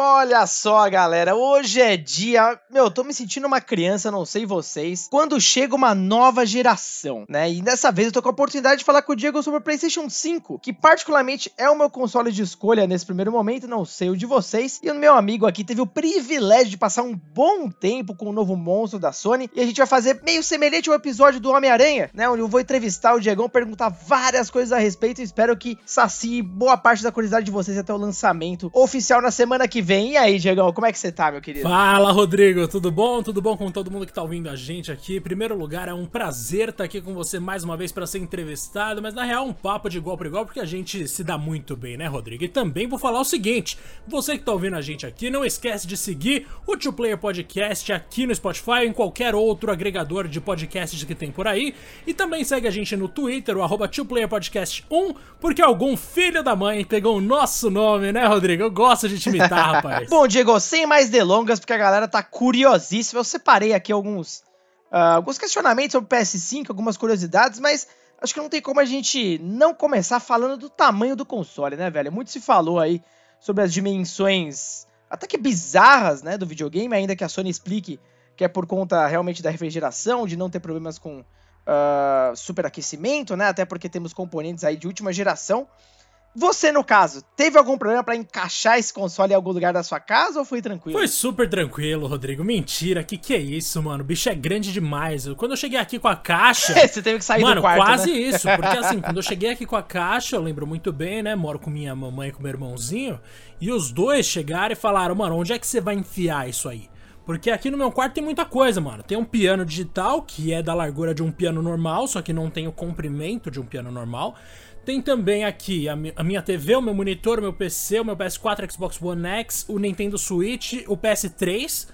Olha só, galera, hoje é dia. Meu, tô me sentindo uma criança, não sei vocês. Quando chega uma nova geração, né? E dessa vez eu tô com a oportunidade de falar com o Diego sobre o PlayStation 5, que particularmente é o meu console de escolha nesse primeiro momento, não sei o de vocês. E o meu amigo aqui teve o privilégio de passar um bom tempo com o novo monstro da Sony. E a gente vai fazer meio semelhante ao episódio do Homem-Aranha, né? Onde eu vou entrevistar o Diegão, perguntar várias coisas a respeito. E espero que sacie boa parte da curiosidade de vocês até o lançamento oficial na semana que vem. E aí, Diegão, como é que você tá, meu querido? Fala, Rodrigo, tudo bom? Tudo bom com todo mundo que tá ouvindo a gente aqui? Em primeiro lugar, é um prazer estar aqui com você mais uma vez para ser entrevistado, mas na real, um papo de igual para igual, porque a gente se dá muito bem, né, Rodrigo? E também vou falar o seguinte: você que tá ouvindo a gente aqui, não esquece de seguir o Two Player Podcast aqui no Spotify ou em qualquer outro agregador de podcasts que tem por aí. E também segue a gente no Twitter, o arroba Podcast 1, porque algum filho da mãe pegou o nosso nome, né, Rodrigo? Eu gosto de te imitar, rapaz. Bom, Diego, sem mais delongas, porque a galera tá curiosíssima, eu separei aqui alguns, uh, alguns questionamentos sobre o PS5, algumas curiosidades, mas acho que não tem como a gente não começar falando do tamanho do console, né, velho? Muito se falou aí sobre as dimensões até que bizarras, né, do videogame, ainda que a Sony explique que é por conta realmente da refrigeração, de não ter problemas com uh, superaquecimento, né, até porque temos componentes aí de última geração. Você, no caso, teve algum problema para encaixar esse console em algum lugar da sua casa ou foi tranquilo? Foi super tranquilo, Rodrigo. Mentira, que que é isso, mano? O bicho é grande demais. Quando eu cheguei aqui com a caixa. Você teve que sair mano, do quarto. Quase né? isso. Porque assim, quando eu cheguei aqui com a caixa, eu lembro muito bem, né? Moro com minha mamãe e com meu irmãozinho. E os dois chegaram e falaram, mano, onde é que você vai enfiar isso aí? Porque aqui no meu quarto tem muita coisa, mano. Tem um piano digital, que é da largura de um piano normal, só que não tem o comprimento de um piano normal. Tem também aqui a, mi a, minha TV, o meu monitor, o meu PC, o meu PS4, Xbox One X, o Nintendo Switch, o PS3.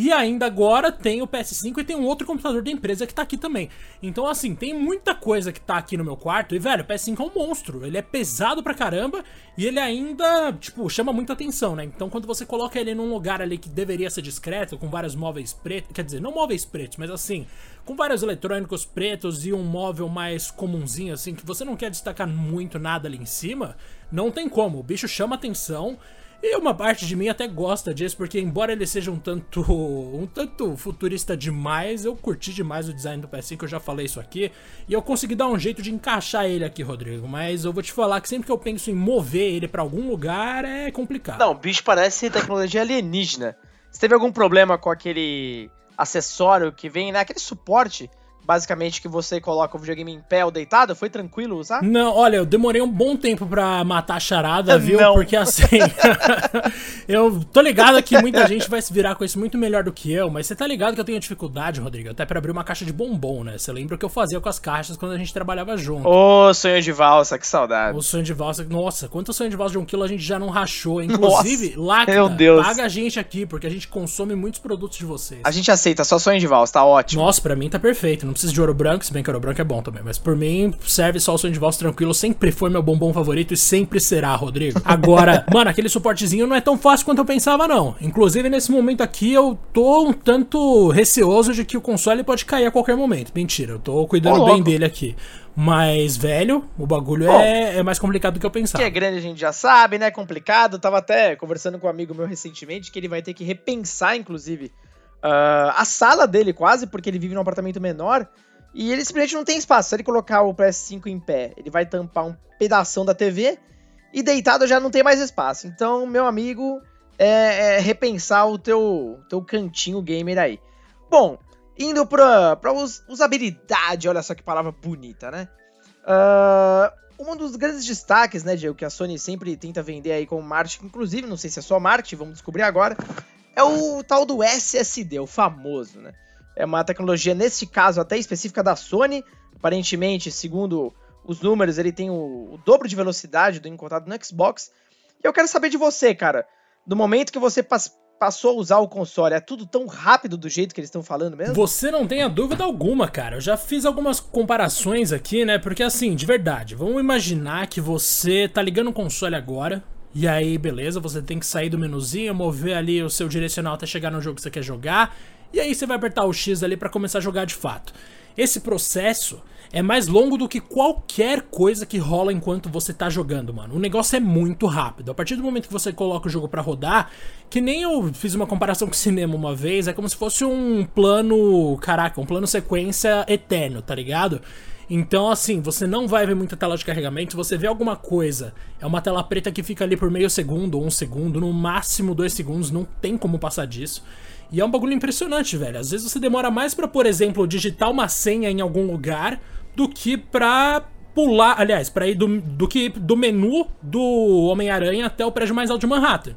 E ainda agora tem o PS5 e tem um outro computador da empresa que tá aqui também. Então, assim, tem muita coisa que tá aqui no meu quarto. E, velho, o PS5 é um monstro. Ele é pesado pra caramba e ele ainda, tipo, chama muita atenção, né? Então, quando você coloca ele num lugar ali que deveria ser discreto, com vários móveis pretos, quer dizer, não móveis pretos, mas assim, com vários eletrônicos pretos e um móvel mais comunzinho, assim, que você não quer destacar muito nada ali em cima, não tem como. O bicho chama atenção. E uma parte de mim até gosta disso, porque embora ele seja um tanto um tanto futurista demais, eu curti demais o design do PS5, eu já falei isso aqui, e eu consegui dar um jeito de encaixar ele aqui, Rodrigo, mas eu vou te falar que sempre que eu penso em mover ele para algum lugar é complicado. Não, o bicho parece tecnologia alienígena. Você teve algum problema com aquele acessório que vem, né, aquele suporte basicamente que você coloca o videogame em pé ou deitado? Foi tranquilo usar? Não, olha, eu demorei um bom tempo pra matar a charada, viu? Não. Porque assim, eu tô ligado que muita gente vai se virar com isso muito melhor do que eu, mas você tá ligado que eu tenho dificuldade, Rodrigo, até pra abrir uma caixa de bombom, né? Você lembra o que eu fazia com as caixas quando a gente trabalhava junto? Ô, sonho de valsa, que saudade. O sonho de valsa, nossa, quanto sonho de valsa de um quilo a gente já não rachou. Inclusive, Deus. paga a gente aqui, porque a gente consome muitos produtos de vocês. A gente aceita, só sonho de valsa, tá ótimo. Nossa, pra mim tá perfeito, não precisa de ouro branco, se bem que ouro branco é bom também, mas por mim serve só o sonho de valsa tranquilo, sempre foi meu bombom favorito e sempre será, Rodrigo. Agora, mano, aquele suportezinho não é tão fácil quanto eu pensava não. Inclusive nesse momento aqui eu tô um tanto receoso de que o console pode cair a qualquer momento. Mentira, eu tô cuidando Ô, bem dele aqui. Mas, velho, o bagulho Bom, é, é mais complicado do que eu Que pensava. é grande a gente já sabe, né? É complicado. Tava até conversando com um amigo meu recentemente que ele vai ter que repensar, inclusive, ah, a sala dele quase, porque ele vive num apartamento menor. E ele simplesmente não tem espaço. Se ele colocar o PS5 em pé, ele vai tampar um pedação da TV. E deitado já não tem mais espaço. Então, meu amigo, é, é repensar o teu, teu cantinho gamer aí. Bom, indo pra, pra us- usabilidade, olha só que palavra bonita, né? Ah, um dos grandes destaques, né, Diego, que a Sony sempre tenta vender aí como marketing, inclusive, não sei se é só marketing, vamos descobrir agora, é o tal do SSD, o famoso, né? É uma tecnologia, nesse caso, até específica da Sony. Aparentemente, segundo os números, ele tem o, o dobro de velocidade do encontrado no Xbox. E eu quero saber de você, cara. Do momento que você pas- passou a usar o console, é tudo tão rápido do jeito que eles estão falando mesmo? Você não tenha dúvida alguma, cara. Eu já fiz algumas comparações aqui, né? Porque assim, de verdade, vamos imaginar que você tá ligando o console agora. E aí, beleza, você tem que sair do menuzinho, mover ali o seu direcional até chegar no jogo que você quer jogar. E aí você vai apertar o X ali pra começar a jogar de fato. esse processo é mais longo do que qualquer coisa que rola enquanto você tá jogando, mano. O negócio é muito rápido. A partir do momento que você coloca o jogo para rodar, que nem eu fiz uma comparação com cinema uma vez, é como se fosse um plano, caraca, um plano sequência eterno, tá ligado? Então, assim, você não vai ver muita tela de carregamento. Você vê alguma coisa, é uma tela preta que fica ali por meio segundo um segundo, no máximo dois segundos, não tem como passar disso. E é um bagulho impressionante, velho. Às vezes você demora mais para, por exemplo, digitar uma senha em algum lugar do que pra pular, aliás, para ir do, do que do menu do Homem-Aranha até o prédio mais alto de Manhattan.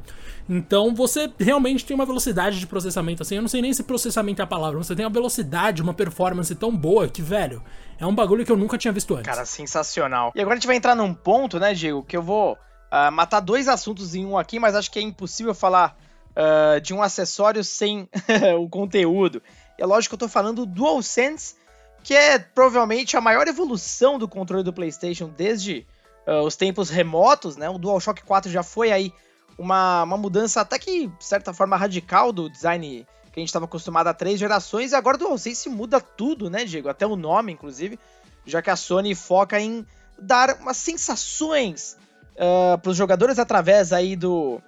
Então você realmente tem uma velocidade de processamento assim. Eu não sei nem se processamento é a palavra, você tem uma velocidade, uma performance tão boa que, velho, é um bagulho que eu nunca tinha visto antes. Cara, sensacional. E agora a gente vai entrar num ponto, né, Diego, que eu vou uh, matar dois assuntos em um aqui, mas acho que é impossível falar uh, de um acessório sem o conteúdo. É lógico que eu tô falando do DualSense, que é provavelmente a maior evolução do controle do PlayStation desde uh, os tempos remotos, né? O DualShock 4 já foi aí uma, uma mudança até que, de certa forma, radical do design que a gente estava acostumado há três gerações, e agora o DualSense muda tudo, né, Diego? Até o nome, inclusive, já que a Sony foca em dar umas sensações uh, para os jogadores através aí do,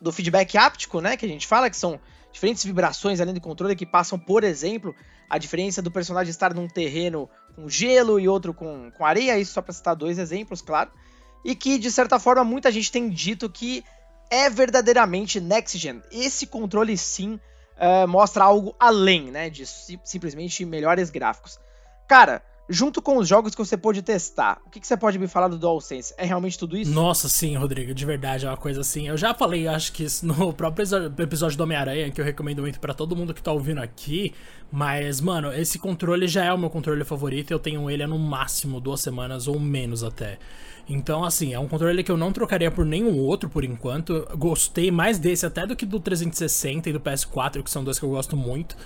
do feedback áptico, né, que a gente fala, que são diferentes vibrações além do controle que passam, por exemplo, a diferença do personagem estar num terreno com gelo e outro com, com areia, isso só para citar dois exemplos, claro, e que de certa forma muita gente tem dito que é verdadeiramente next gen. Esse controle sim uh, mostra algo além, né, de simplesmente melhores gráficos. Cara, junto com os jogos que você pode testar, o que, que, você pode me falar do DualSense? É realmente tudo isso? Nossa, sim, Rodrigo, de verdade, é uma coisa assim. Eu já falei, acho que no próprio episódio do Homem-Aranha, que eu recomendo muito para todo mundo que tá ouvindo aqui, mas, mano, esse controle já é o meu controle favorito, eu tenho ele há no máximo duas semanas ou menos até. Então, assim, é um controle que eu não trocaria por nenhum outro por enquanto. Gostei mais desse até do que do 360 e do PS4, que são dois que eu gosto muito.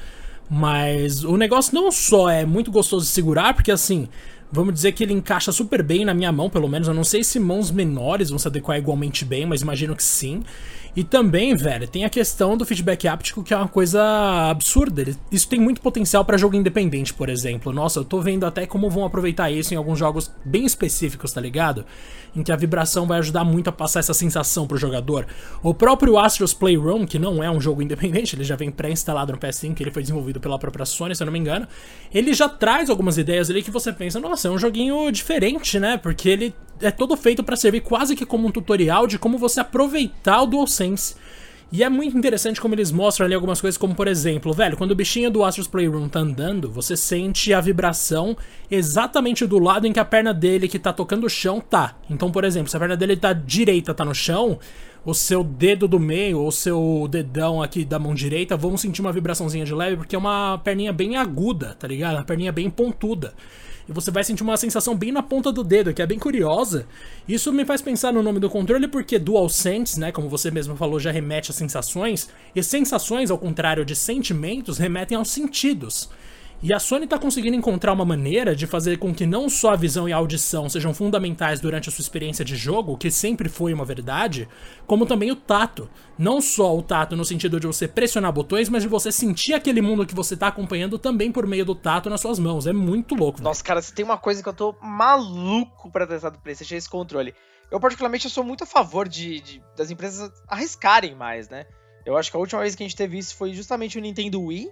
Mas o negócio não só é muito gostoso de segurar, porque assim, vamos dizer que ele encaixa super bem na minha mão, pelo menos. Eu não sei se mãos menores vão se adequar igualmente bem, mas imagino que sim. E também, velho, tem a questão do feedback áptico, que é uma coisa absurda. Isso tem muito potencial para jogo independente, por exemplo. Nossa, eu tô vendo até como vão aproveitar isso em alguns jogos bem específicos, tá ligado? Em que a vibração vai ajudar muito a passar essa sensação pro jogador. O próprio Astros Playroom, que não é um jogo independente, ele já vem pré-instalado no PS5, ele foi desenvolvido pela própria Sony, se eu não me engano. Ele já traz algumas ideias ali que você pensa, nossa, é um joguinho diferente, né? Porque ele é todo feito para servir quase que como um tutorial de como você aproveitar o DualSense. E é muito interessante como eles mostram ali algumas coisas, como por exemplo, velho, quando o bichinho do Astros Playroom tá andando, você sente a vibração exatamente do lado em que a perna dele que tá tocando o chão tá. Então, por exemplo, se a perna dele tá direita tá no chão, o seu dedo do meio ou o seu dedão aqui da mão direita vão sentir uma vibraçãozinha de leve, porque é uma perninha bem aguda, tá ligado? Uma perninha bem pontuda e você vai sentir uma sensação bem na ponta do dedo, que é bem curiosa. Isso me faz pensar no nome do controle porque DualSense, né, como você mesmo falou, já remete a sensações, e sensações, ao contrário de sentimentos, remetem aos sentidos. E a Sony está conseguindo encontrar uma maneira de fazer com que não só a visão e a audição sejam fundamentais durante a sua experiência de jogo, que sempre foi uma verdade, como também o tato. Não só o tato no sentido de você pressionar botões, mas de você sentir aquele mundo que você está acompanhando também por meio do tato nas suas mãos. É muito louco. Nossa, cara, se tem uma coisa que eu tô maluco para testar do PlayStation é esse controle. Eu, particularmente, eu sou muito a favor de, de, das empresas arriscarem mais, né? Eu acho que a última vez que a gente teve isso foi justamente o Nintendo Wii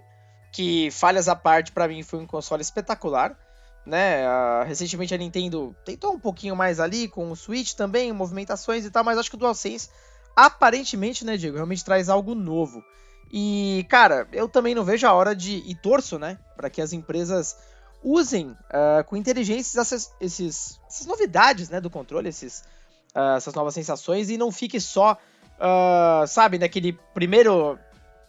que falhas à parte para mim foi um console espetacular, né? Uh, recentemente a Nintendo tentou um pouquinho mais ali com o Switch também, movimentações e tal, mas acho que o DualSense aparentemente, né, Diego, realmente traz algo novo. E, cara, eu também não vejo a hora de e torço, né, para que as empresas usem uh, com inteligência essas, esses, essas novidades, né, do controle, esses, uh, essas novas sensações e não fique só, sabe, naquele primeiro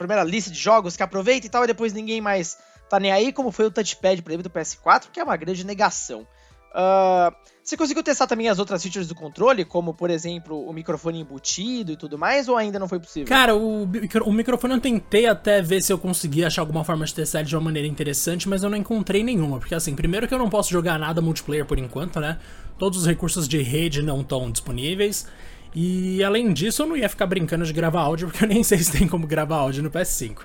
primeira lista de jogos que aproveita e tal, e depois ninguém mais tá nem aí, como foi o touchpad, por exemplo, do PS4, que é uma grande negação. Uh, você conseguiu testar também as outras features do controle, como por exemplo o microfone embutido e tudo mais, ou ainda não foi possível? Cara, o, o microfone eu tentei até ver se eu conseguia achar alguma forma de testar ele de uma maneira interessante, mas eu não encontrei nenhuma, porque assim, primeiro que eu não posso jogar nada multiplayer por enquanto, né? Todos os recursos de rede não estão disponíveis. E além disso, eu não ia ficar brincando de gravar áudio, porque eu nem sei se tem como gravar áudio no PS5.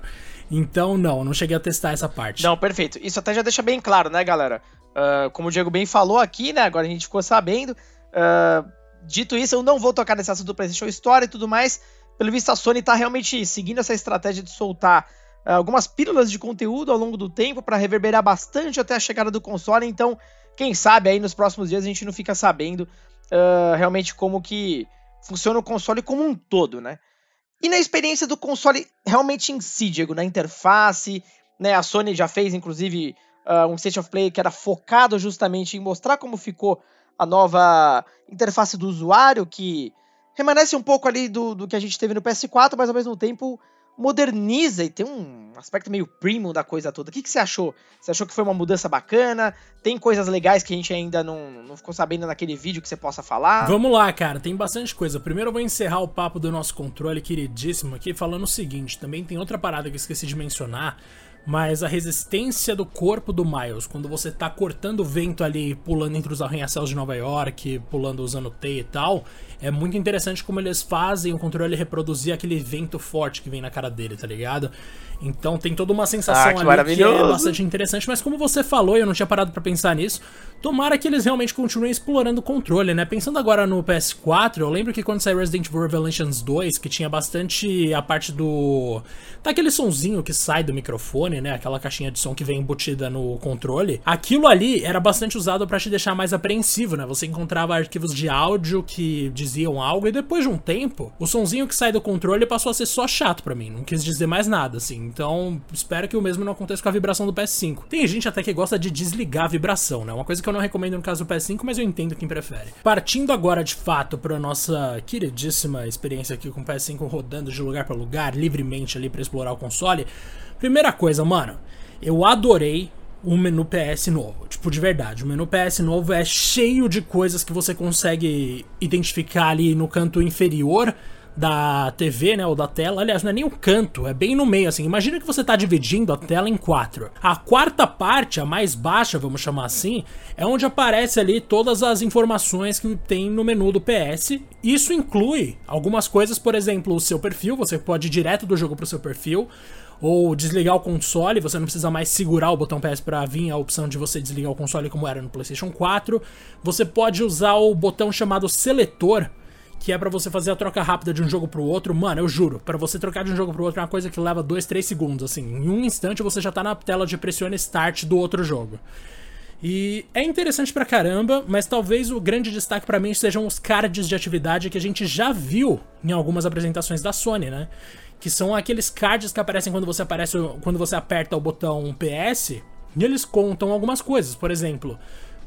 Então, não, não cheguei a testar essa parte. Não, perfeito. Isso até já deixa bem claro, né, galera? Uh, como o Diego bem falou aqui, né? Agora a gente ficou sabendo. Uh, dito isso, eu não vou tocar nesse assunto do PlayStation Store e tudo mais. Pelo visto, a Sony tá realmente seguindo essa estratégia de soltar uh, algumas pílulas de conteúdo ao longo do tempo para reverberar bastante até a chegada do console. Então, quem sabe aí nos próximos dias a gente não fica sabendo realmente como que funciona o console como um todo, né? E na experiência do console realmente em si, Diego, na interface, né? A Sony já fez, inclusive, uh, um State of Play que era focado justamente em mostrar como ficou a nova interface do usuário, que remanesce um pouco ali do, do que a gente teve no PS4, mas ao mesmo tempo moderniza e tem um aspecto meio premium da coisa toda. O que, que você achou? Você achou que foi uma mudança bacana? Tem coisas legais que a gente ainda não, não ficou sabendo naquele vídeo que você possa falar? Vamos lá, cara, tem bastante coisa. Primeiro eu vou encerrar o papo do nosso controle queridíssimo aqui falando o seguinte: também tem outra parada que eu esqueci de mencionar mas a resistência do corpo do Miles, quando você tá cortando o vento ali, pulando entre os arranha-céus de Nova York, pulando usando T e tal, é muito interessante como eles fazem o controle reproduzir aquele vento forte que vem na cara dele, tá ligado? Então tem toda uma sensação ah, ali que é bastante interessante, mas como você falou, eu não tinha parado para pensar nisso, tomara que eles realmente continuem explorando o controle, né? Pensando agora no PS4, eu lembro que quando saiu Resident Evil Revelations 2, que tinha bastante a parte do... tá aquele sonzinho que sai do microfone, né? Aquela caixinha de som que vem embutida no controle. Aquilo ali era bastante usado para te deixar mais apreensivo, né? Você encontrava arquivos de áudio que diziam algo e depois de um tempo, o sonzinho que sai do controle passou a ser só chato para mim, não quis dizer mais nada, assim. Então, espero que o mesmo não aconteça com a vibração do PS5. Tem gente até que gosta de desligar a vibração, né? Uma coisa que eu não recomendo no caso do PS5, mas eu entendo quem prefere. Partindo agora de fato para nossa queridíssima experiência aqui com o PS5 rodando de lugar para lugar livremente ali para explorar o console. Primeira coisa, mano, eu adorei o menu PS novo. Tipo, de verdade, o menu PS novo é cheio de coisas que você consegue identificar ali no canto inferior da TV, né, ou da tela. Aliás, não é nem um canto, é bem no meio, assim. Imagina que você está dividindo a tela em quatro. A quarta parte, a mais baixa, vamos chamar assim, é onde aparece ali todas as informações que tem no menu do PS. Isso inclui algumas coisas, por exemplo, o seu perfil, você pode ir direto do jogo para o seu perfil ou desligar o console, você não precisa mais segurar o botão PS para vir a opção de você desligar o console como era no PlayStation 4. Você pode usar o botão chamado seletor, que é para você fazer a troca rápida de um jogo pro outro, mano, eu juro, para você trocar de um jogo pro outro é uma coisa que leva 2, 3 segundos, assim. Em um instante você já tá na tela de pressione start do outro jogo. E é interessante pra caramba, mas talvez o grande destaque para mim sejam os cards de atividade que a gente já viu em algumas apresentações da Sony, né? Que são aqueles cards que aparecem quando você aparece quando você aperta o botão PS, e eles contam algumas coisas, por exemplo,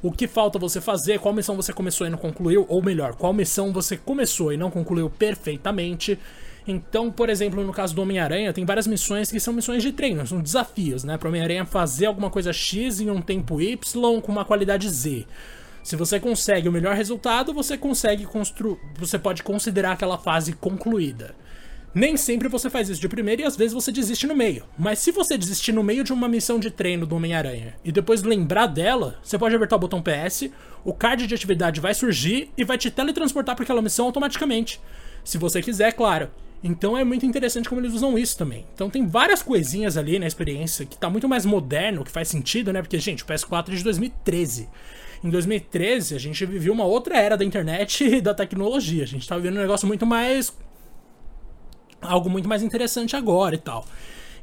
o que falta você fazer, qual missão você começou e não concluiu, ou melhor, qual missão você começou e não concluiu perfeitamente. Então, por exemplo, no caso do Homem-Aranha, tem várias missões que são missões de treino, são desafios, né? Para Homem-Aranha fazer alguma coisa X em um tempo Y com uma qualidade Z. Se você consegue o melhor resultado, você consegue construir, você pode considerar aquela fase concluída. Nem sempre você faz isso de primeira e às vezes você desiste no meio. Mas se você desistir no meio de uma missão de treino do Homem-Aranha e depois lembrar dela, você pode apertar o botão PS, o card de atividade vai surgir e vai te teletransportar para aquela missão automaticamente. Se você quiser, claro. Então é muito interessante como eles usam isso também. Então tem várias coisinhas ali na experiência que tá muito mais moderno, que faz sentido, né? Porque, gente, o PS4 é de 2013. Em 2013, a gente vivia uma outra era da internet e da tecnologia. A gente tá vivendo um negócio muito mais algo muito mais interessante agora e tal.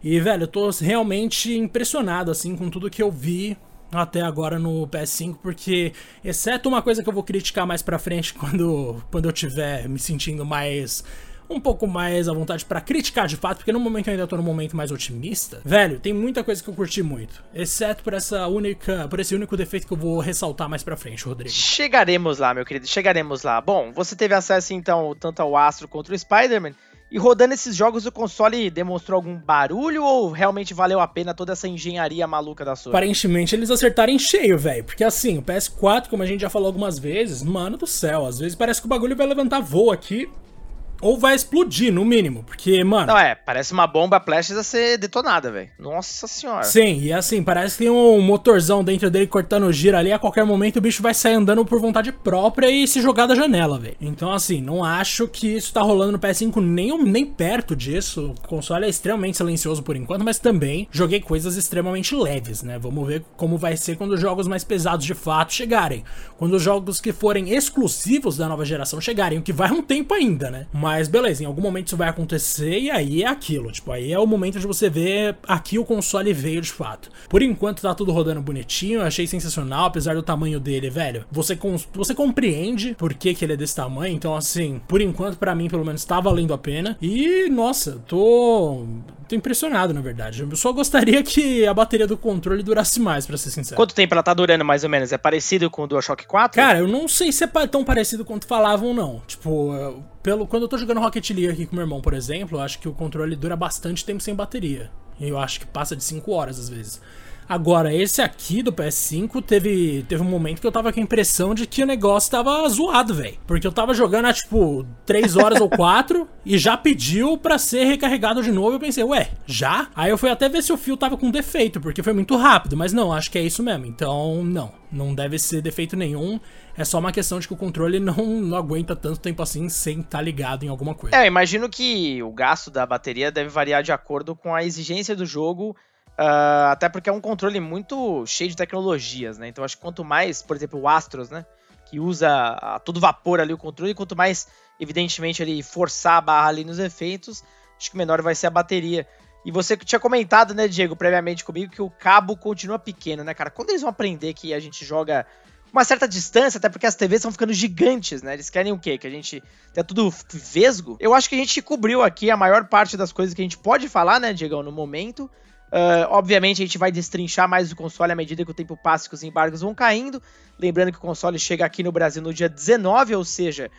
E, velho, eu tô realmente impressionado, assim, com tudo que eu vi até agora no PS5, porque, exceto uma coisa que eu vou criticar mais pra frente quando, quando eu tiver me sentindo mais um pouco mais à vontade para criticar de fato, porque no momento eu ainda tô num momento mais otimista. Velho, tem muita coisa que eu curti muito, exceto por essa única, por esse único defeito que eu vou ressaltar mais para frente, Rodrigo. Chegaremos lá, meu querido, chegaremos lá. Bom, você teve acesso então tanto ao Astro quanto ao Spider-Man. E rodando esses jogos, o console demonstrou algum barulho ou realmente valeu a pena toda essa engenharia maluca da Sony? Aparentemente eles acertaram em cheio, velho. Porque assim, o PS4, como a gente já falou algumas vezes, mano do céu, às vezes parece que o bagulho vai levantar voo aqui Ou vai explodir, no mínimo. Porque, mano. Não, é, parece uma bomba prestes a ser detonada, velho. Nossa senhora. Sim, e assim, parece que tem um motorzão dentro dele cortando o giro ali. A qualquer momento o bicho vai sair andando por vontade própria e se jogar da janela, velho. Então, assim, não acho que isso tá rolando no PS5 nem, nem perto disso. O console é extremamente silencioso por enquanto, mas também joguei coisas extremamente leves, né? Vamos ver como vai ser quando os jogos mais pesados de fato chegarem. Quando os jogos que forem exclusivos da nova geração chegarem, o que vai um tempo ainda, né? Mas beleza, em algum momento isso vai acontecer e aí é aquilo. Tipo, aí é o momento de você ver aqui o console veio de fato. Por enquanto tá tudo rodando bonitinho, eu achei sensacional, apesar do tamanho dele, velho. Você, você compreende por que, que ele é desse tamanho, então assim, por enquanto para mim pelo menos tá valendo a pena. E nossa, tô tô impressionado, na verdade. Eu só gostaria que a bateria do controle durasse mais, para ser sincero. Quanto tempo ela tá durando, mais ou menos? É parecido com o DualShock 4? Cara, eu não sei se é tão parecido quanto falavam, não. Tipo, pelo, quando eu tô jogando Rocket League aqui com meu irmão, por exemplo, eu acho que o controle dura bastante tempo sem bateria. E eu acho que passa de 5 horas às vezes. Agora, esse aqui do PS5 teve, teve um momento que eu tava com a impressão de que o negócio tava zoado, velho. Porque eu tava jogando há, tipo, 3 horas ou 4 e já pediu para ser recarregado de novo. Eu pensei, ué, já? Aí eu fui até ver se o fio tava com defeito, porque foi muito rápido. Mas não, acho que é isso mesmo. Então, não. Não deve ser defeito nenhum. É só uma questão de que o controle não, não aguenta tanto tempo assim sem estar tá ligado em alguma coisa. É, imagino que o gasto da bateria deve variar de acordo com a exigência do jogo Uh, até porque é um controle muito cheio de tecnologias, né? Então acho que quanto mais, por exemplo, o Astros, né? Que usa a todo vapor ali o controle, quanto mais, evidentemente, ele forçar a barra ali nos efeitos, acho que menor vai ser a bateria. E você tinha comentado, né, Diego, previamente comigo, que o cabo continua pequeno, né, cara? Quando eles vão aprender que a gente joga uma certa distância, até porque as TVs estão ficando gigantes, né? Eles querem o quê? Que a gente tenha tudo vesgo. Eu acho que a gente cobriu aqui a maior parte das coisas que a gente pode falar, né, Diego, no momento. Uh, obviamente a gente vai destrinchar mais o console à medida que o tempo passa e que os embargos vão caindo. Lembrando que o console chega aqui no Brasil no dia 19, ou seja,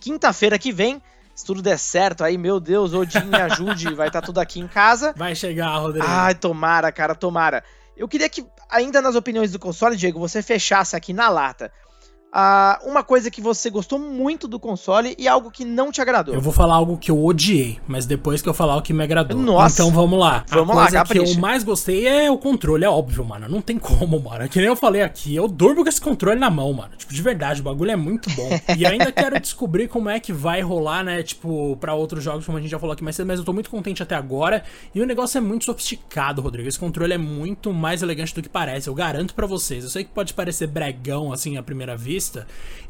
quinta-feira que vem. Se tudo der certo, aí, meu Deus, Odin me ajude, vai estar tá tudo aqui em casa. Vai chegar, Rodrigo. Ai, tomara, cara, tomara. Eu queria que, ainda nas opiniões do console, Diego, você fechasse aqui na lata uh, uma coisa que você gostou muito do console e algo que não te agradou. Eu vou falar algo que eu odiei, mas depois que eu falar o que me agradou. Nossa. Então vamos lá. Vamos a coisa lá, que eu mais gostei é o controle, é óbvio, mano. Não tem como, mano. Que nem eu falei aqui, eu durmo com esse controle na mão, mano. Tipo, de verdade, o bagulho é muito bom. e ainda quero descobrir como é que vai rolar, né? Tipo, para outros jogos, como a gente já falou aqui mais cedo, mas eu tô muito contente até agora. E o negócio é muito sofisticado, Rodrigo. Esse controle é muito mais elegante do que parece. Eu garanto para vocês. Eu sei que pode parecer bregão, assim, à primeira vista.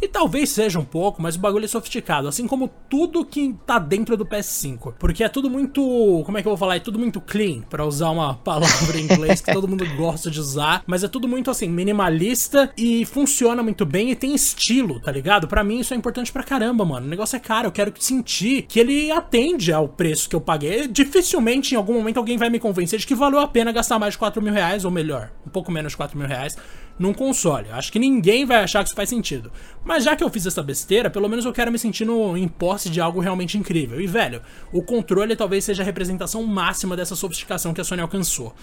E talvez seja um pouco, mas o bagulho é sofisticado, assim como tudo que tá dentro do PS5. Porque é tudo muito. Como é que eu vou falar? É tudo muito clean, para usar uma palavra em inglês que todo mundo gosta de usar. Mas é tudo muito assim, minimalista e funciona muito bem e tem estilo, tá ligado? Para mim isso é importante pra caramba, mano. O negócio é caro, eu quero sentir que ele atende ao preço que eu paguei. Dificilmente em algum momento alguém vai me convencer de que valeu a pena gastar mais de 4 mil reais, ou melhor, um pouco menos de 4 mil reais num console. Acho que ninguém vai achar que isso faz sentido. Mas já que eu fiz essa besteira, pelo menos eu quero me sentir no, em posse de algo realmente incrível. E velho, o controle talvez seja a representação máxima dessa sofisticação que a Sony alcançou.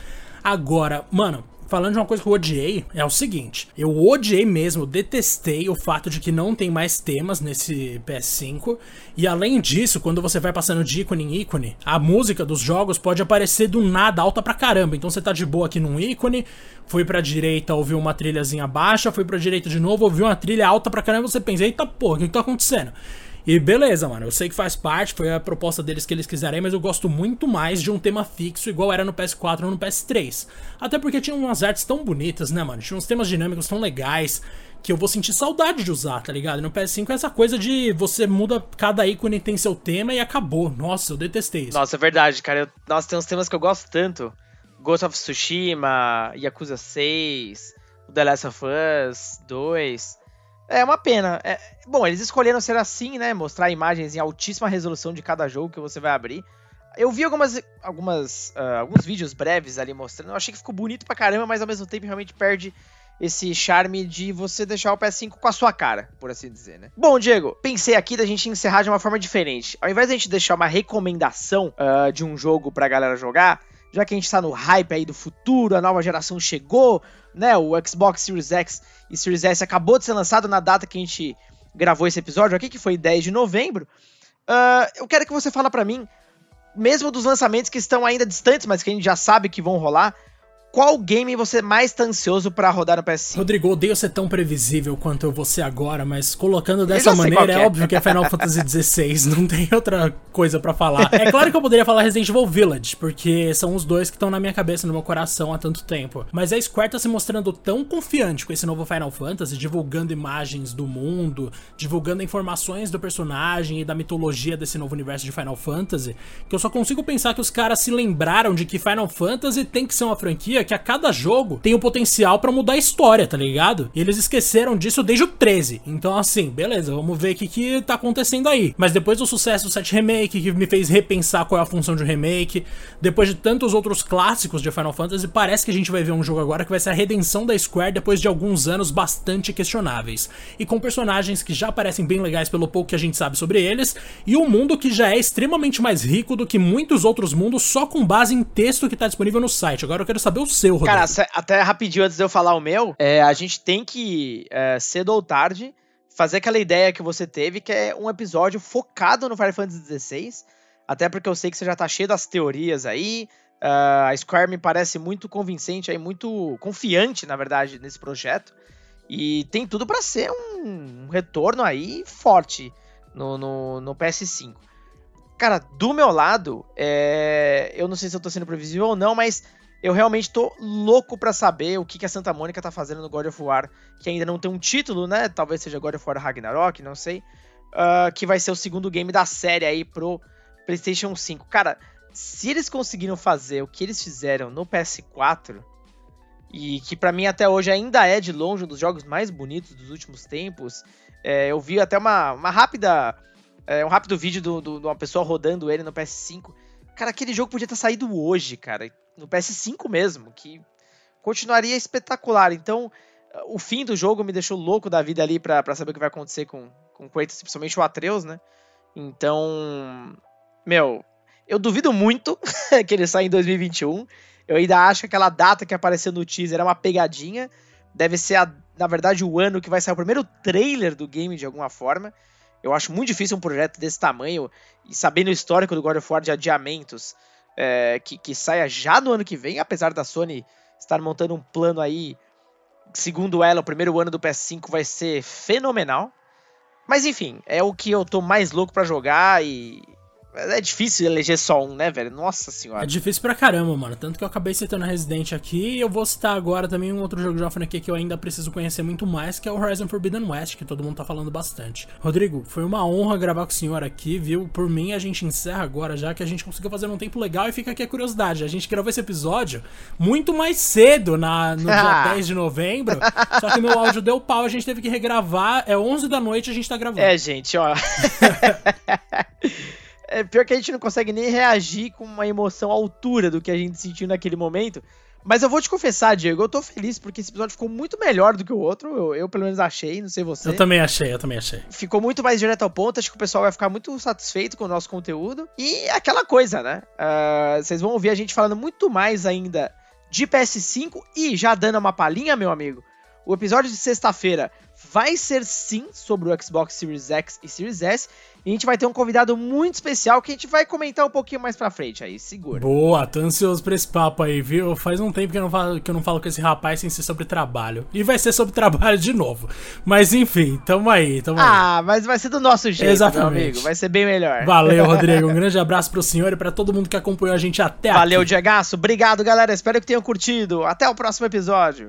Agora, mano, falando de uma coisa que eu odiei, é o seguinte: eu odiei mesmo, detestei o fato de que não tem mais temas nesse PS5. E além disso, quando você vai passando de ícone em ícone, a música dos jogos pode aparecer do nada alta pra caramba. Então você tá de boa aqui num ícone, foi pra direita, ouviu uma trilhazinha baixa, foi pra direita de novo, ouviu uma trilha alta pra caramba, você pensa, eita porra, o que tá acontecendo? E beleza, mano, eu sei que faz parte, foi a proposta deles que eles quiserem, mas eu gosto muito mais de um tema fixo igual era no PS4 ou no PS3. Até porque tinha umas artes tão bonitas, né, mano? Tinha uns temas dinâmicos tão legais que eu vou sentir saudade de usar, tá ligado? No PS5 é essa coisa de você muda, cada ícone tem seu tema e acabou. Nossa, eu detestei isso. Nossa, é verdade, cara. Eu, nossa, tem uns temas que eu gosto tanto. Ghost of Tsushima, Yakuza 6, The Last of Us 2. É uma pena. É, bom, eles escolheram ser assim, né? Mostrar imagens em altíssima resolução de cada jogo que você vai abrir. Eu vi algumas, algumas, uh, alguns vídeos breves ali mostrando. Eu achei que ficou bonito pra caramba, mas ao mesmo tempo realmente perde esse charme de você deixar o PS5 com a sua cara, por assim dizer, né? Bom, Diego, pensei aqui da gente encerrar de uma forma diferente. Ao invés de a gente deixar uma recomendação uh, de um jogo pra galera jogar, já que a gente tá no hype aí do futuro, a nova geração chegou, né? O Xbox Series X e Series S acabou de ser lançado na data que a gente gravou esse episódio aqui, que foi 10 de novembro. uh, eu quero que você fale para mim, mesmo dos lançamentos que estão ainda distantes, mas que a gente já sabe que vão rolar, qual game você mais tá ansioso para rodar no PS5? Rodrigo, odeio ser tão previsível quanto eu vou ser agora, mas colocando dessa maneira, é. é. óbvio que é Final Fantasy XVI, não tem outra coisa para falar. É claro que eu poderia falar Resident Evil Village, porque são os dois que estão na minha cabeça, no meu coração há tanto tempo. Mas a Square tá se mostrando tão confiante com esse novo Final Fantasy, divulgando imagens do mundo, divulgando informações do personagem e da mitologia desse novo universo de Final Fantasy, que eu só consigo pensar que os caras se lembraram de que Final Fantasy tem que ser uma franquia que a cada jogo tem o potencial para mudar a história, tá ligado? E eles esqueceram disso desde o 13. Então, assim, beleza, vamos ver o que, que tá acontecendo aí. Mas depois do sucesso do 7 Remake, que me fez repensar qual é a função de um remake, depois de tantos outros clássicos de Final Fantasy, parece que a gente vai ver um jogo agora que vai ser a redenção da Square depois de alguns anos bastante questionáveis. E com personagens que já parecem bem legais pelo pouco que a gente sabe sobre eles, e um mundo que já é extremamente mais rico do que muitos outros mundos só com base em texto que tá disponível no site. Agora eu quero saber o seu, Rodrigo. Cara, até rapidinho antes de eu falar o meu, é, a gente tem que, é, cedo ou tarde, fazer aquela ideia que você teve, que é um episódio focado no Final Fantasy XVI. Até porque eu sei que você já tá cheio das teorias aí. Uh, a Square me parece muito convincente, aí, muito confiante, na verdade, nesse projeto. E tem tudo para ser um, um, retorno aí forte no, no, no, PS5. Cara, do meu lado, é... eu não sei se eu tô sendo previsível ou não, mas eu realmente tô louco para saber o que, que a Santa Mônica tá fazendo no God of War, que ainda não tem um título, né? Talvez seja God of War Ragnarok, não sei. Uh, que vai ser o segundo game da série aí pro PlayStation 5. Cara, se eles conseguiram fazer o que eles fizeram no PS4, e que para mim até hoje ainda é de longe um dos jogos mais bonitos dos últimos tempos, é, eu vi até uma, uma rápida. É, um rápido vídeo de uma pessoa rodando ele no PS5. Cara, aquele jogo podia ter saído hoje, cara no PS5 mesmo, que continuaria espetacular. Então, o fim do jogo me deixou louco da vida ali pra, saber o que vai acontecer com, com Kratos, principalmente o Atreus, né? Então, meu, eu duvido muito que ele saia em 2021. Eu ainda acho que aquela data que apareceu no teaser é uma pegadinha. Deve ser, a, na verdade, o ano que vai sair o primeiro trailer do game de alguma forma. Eu acho muito difícil um projeto desse tamanho, e sabendo o histórico do God of War de adiamentos, é, que, que saia já no ano que vem, apesar da Sony estar montando um plano aí, segundo ela, o primeiro ano do PS5 vai ser fenomenal. Mas enfim, é o que eu tô mais louco para jogar e é difícil eleger só um, né, velho? Nossa senhora. É difícil pra caramba, mano. Tanto que eu acabei citando Resident aqui. E eu vou citar agora também um outro jogo de franquia que eu ainda preciso conhecer muito mais, que é o Horizon Forbidden West, que todo mundo tá falando bastante. Rodrigo, foi uma honra gravar com o senhor aqui, viu? Por mim, a gente encerra agora, já que a gente conseguiu fazer um tempo legal e fica aqui a curiosidade. A gente gravou esse episódio muito mais cedo, na, no dia 10 de novembro. Só que meu áudio deu pau, a gente teve que regravar. É 11 da noite a gente tá gravando. É, gente, ó. É pior que a gente não consegue nem reagir com uma emoção à altura do que a gente sentiu naquele momento. Mas eu vou te confessar, Diego, eu tô feliz porque esse episódio ficou muito melhor do que o outro. Eu, eu, pelo menos achei, não sei você. Eu também achei, eu também achei. Ficou muito mais direto ao ponto, acho que o pessoal vai ficar muito satisfeito com o nosso conteúdo. E aquela coisa, né? Uh, vocês vão ouvir a gente falando muito mais ainda de PS5 e já dando uma palhinha, meu amigo. O episódio de sexta-feira vai ser sim sobre o Xbox Series X e Series S. E a gente vai ter um convidado muito especial que a gente vai comentar um pouquinho mais pra frente aí, segura. Boa, tô ansioso pra esse papo aí, viu? Faz um tempo que eu não falo, que eu não falo com esse rapaz sem ser sobre trabalho. E vai ser sobre trabalho de novo. Mas enfim, tamo aí, tamo ah, aí. Ah, mas vai ser do nosso jeito, Exatamente. meu amigo. Vai ser bem melhor. Valeu, Rodrigo. Um grande abraço pro senhor e pra todo mundo que acompanhou a gente até Valeu, aqui. Valeu, Diegaço. Obrigado, galera. Espero que tenham curtido. Até o próximo episódio.